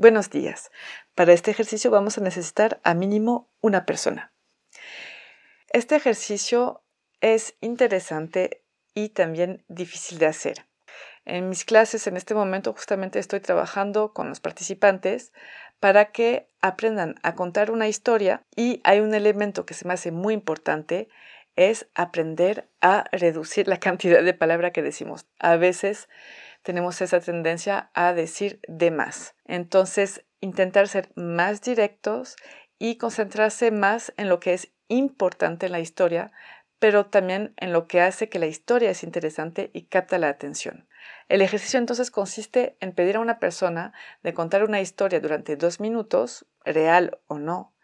Buenos días. Para este ejercicio vamos a necesitar a mínimo una persona. Este ejercicio es interesante y también difícil de hacer. En mis clases en este momento justamente estoy trabajando con los participantes para que aprendan a contar una historia y hay un elemento que se me hace muy importante es aprender a reducir la cantidad de palabra que decimos. A veces tenemos esa tendencia a decir de más. Entonces, intentar ser más directos y concentrarse más en lo que es importante en la historia, pero también en lo que hace que la historia es interesante y capta la atención. El ejercicio entonces consiste en pedir a una persona de contar una historia durante dos minutos, real o no,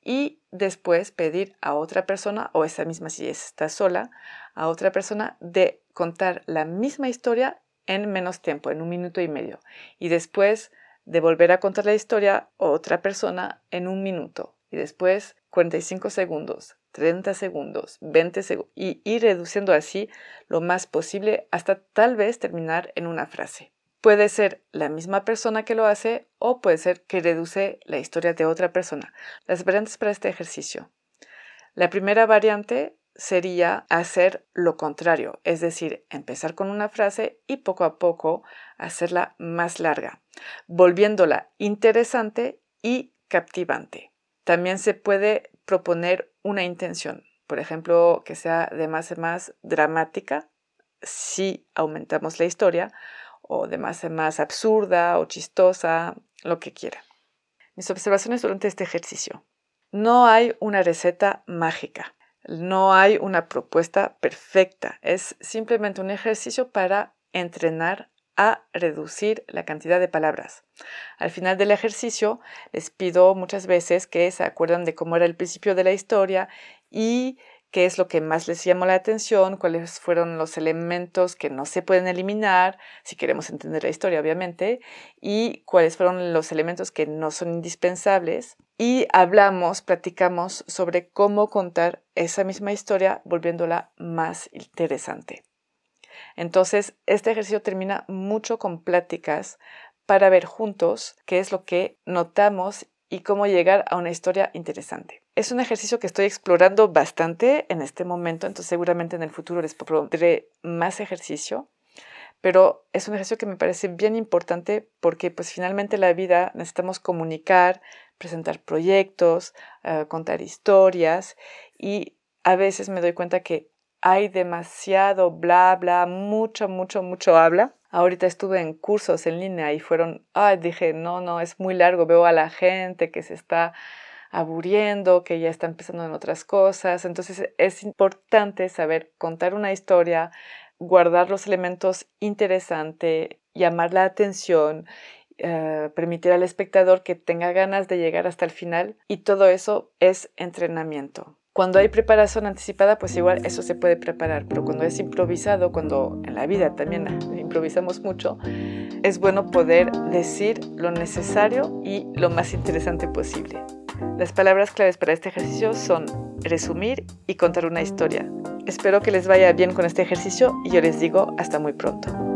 y después pedir a otra persona, o esa misma si está sola, a otra persona de contar la misma historia en menos tiempo, en un minuto y medio, y después de volver a contar la historia a otra persona en un minuto, y después 45 segundos, 30 segundos, 20 segundos, y ir reduciendo así lo más posible hasta tal vez terminar en una frase. Puede ser la misma persona que lo hace o puede ser que reduce la historia de otra persona. Las variantes para este ejercicio. La primera variante sería hacer lo contrario, es decir, empezar con una frase y poco a poco hacerla más larga, volviéndola interesante y captivante. También se puede proponer una intención, por ejemplo, que sea de más en más dramática si aumentamos la historia o de más en más absurda o chistosa, lo que quiera. Mis observaciones durante este ejercicio. No hay una receta mágica, no hay una propuesta perfecta, es simplemente un ejercicio para entrenar a reducir la cantidad de palabras. Al final del ejercicio les pido muchas veces que se acuerdan de cómo era el principio de la historia y qué es lo que más les llamó la atención, cuáles fueron los elementos que no se pueden eliminar, si queremos entender la historia, obviamente, y cuáles fueron los elementos que no son indispensables. Y hablamos, platicamos sobre cómo contar esa misma historia volviéndola más interesante. Entonces, este ejercicio termina mucho con pláticas para ver juntos qué es lo que notamos y cómo llegar a una historia interesante. Es un ejercicio que estoy explorando bastante en este momento, entonces seguramente en el futuro les pondré más ejercicio, pero es un ejercicio que me parece bien importante porque pues finalmente la vida necesitamos comunicar, presentar proyectos, eh, contar historias y a veces me doy cuenta que hay demasiado bla, bla, mucho, mucho, mucho habla. Ahorita estuve en cursos en línea y fueron, ay, dije, no, no, es muy largo, veo a la gente que se está aburriendo, que ya está empezando en otras cosas. Entonces es importante saber contar una historia, guardar los elementos interesantes, llamar la atención, eh, permitir al espectador que tenga ganas de llegar hasta el final y todo eso es entrenamiento. Cuando hay preparación anticipada, pues igual eso se puede preparar, pero cuando es improvisado, cuando en la vida también improvisamos mucho, es bueno poder decir lo necesario y lo más interesante posible. Las palabras claves para este ejercicio son resumir y contar una historia. Espero que les vaya bien con este ejercicio y yo les digo hasta muy pronto.